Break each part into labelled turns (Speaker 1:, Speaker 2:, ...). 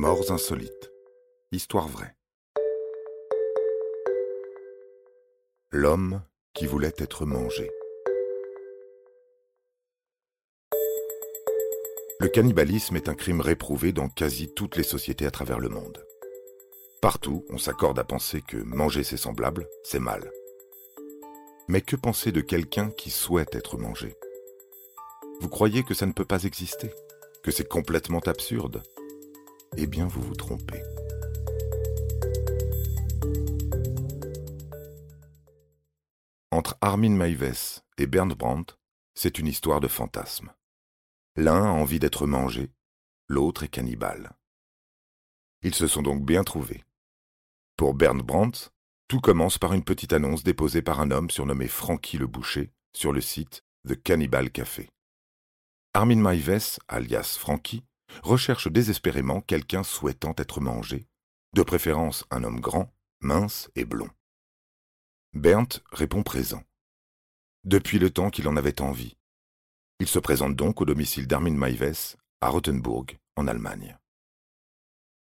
Speaker 1: Morts insolites. Histoire vraie. L'homme qui voulait être mangé. Le cannibalisme est un crime réprouvé dans quasi toutes les sociétés à travers le monde. Partout, on s'accorde à penser que manger ses semblables, c'est mal. Mais que penser de quelqu'un qui souhaite être mangé? Vous croyez que ça ne peut pas exister? Que c'est complètement absurde? Eh bien, vous vous trompez. Entre Armin Maives et Bernd Brandt, c'est une histoire de fantasme. L'un a envie d'être mangé, l'autre est cannibale. Ils se sont donc bien trouvés. Pour Bernd Brandt, tout commence par une petite annonce déposée par un homme surnommé Frankie le Boucher sur le site The Cannibal Café. Armin Maives, alias Frankie, recherche désespérément quelqu'un souhaitant être mangé, de préférence un homme grand, mince et blond. Bernd répond présent. Depuis le temps qu'il en avait envie. Il se présente donc au domicile d'Armin Maives, à Rothenburg, en Allemagne.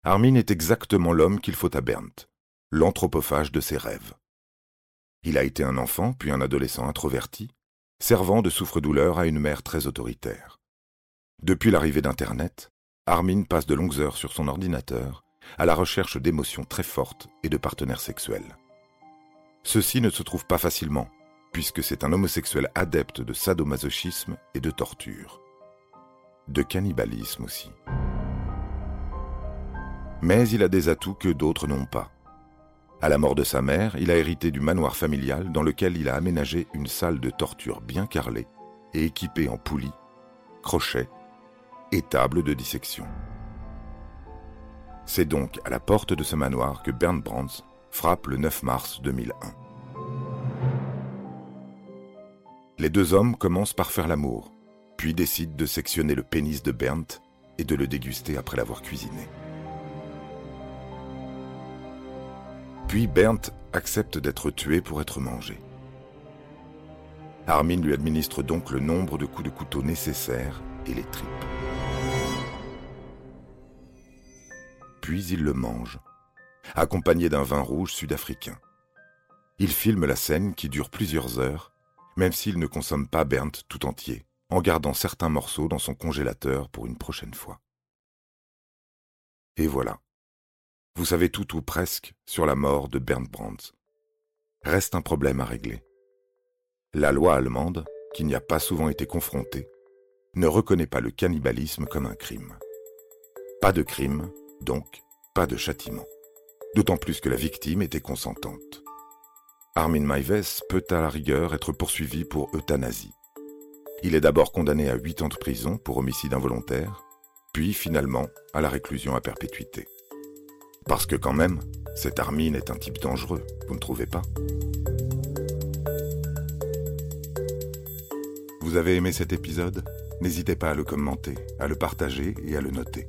Speaker 1: Armin est exactement l'homme qu'il faut à Bernd l'anthropophage de ses rêves. Il a été un enfant, puis un adolescent introverti, servant de souffre-douleur à une mère très autoritaire. Depuis l'arrivée d'Internet, Armin passe de longues heures sur son ordinateur à la recherche d'émotions très fortes et de partenaires sexuels. Ceci ne se trouve pas facilement, puisque c'est un homosexuel adepte de sadomasochisme et de torture. De cannibalisme aussi. Mais il a des atouts que d'autres n'ont pas. À la mort de sa mère, il a hérité du manoir familial dans lequel il a aménagé une salle de torture bien carrelée et équipée en poulies, crochets et tables de dissection. C'est donc à la porte de ce manoir que Bernd Brands frappe le 9 mars 2001. Les deux hommes commencent par faire l'amour, puis décident de sectionner le pénis de Bernd et de le déguster après l'avoir cuisiné. Puis Bernd accepte d'être tué pour être mangé. Armin lui administre donc le nombre de coups de couteau nécessaires et les tripes. Puis il le mange, accompagné d'un vin rouge sud-africain. Il filme la scène qui dure plusieurs heures, même s'il ne consomme pas Bernd tout entier, en gardant certains morceaux dans son congélateur pour une prochaine fois. Et voilà. Vous savez tout ou presque sur la mort de Bernd Brandt. Reste un problème à régler. La loi allemande, qui n'y a pas souvent été confrontée, ne reconnaît pas le cannibalisme comme un crime. Pas de crime, donc pas de châtiment. D'autant plus que la victime était consentante. Armin Maives peut à la rigueur être poursuivi pour euthanasie. Il est d'abord condamné à 8 ans de prison pour homicide involontaire, puis finalement à la réclusion à perpétuité. Parce que quand même, cet Armin est un type dangereux, vous ne trouvez pas? Vous avez aimé cet épisode? N'hésitez pas à le commenter, à le partager et à le noter.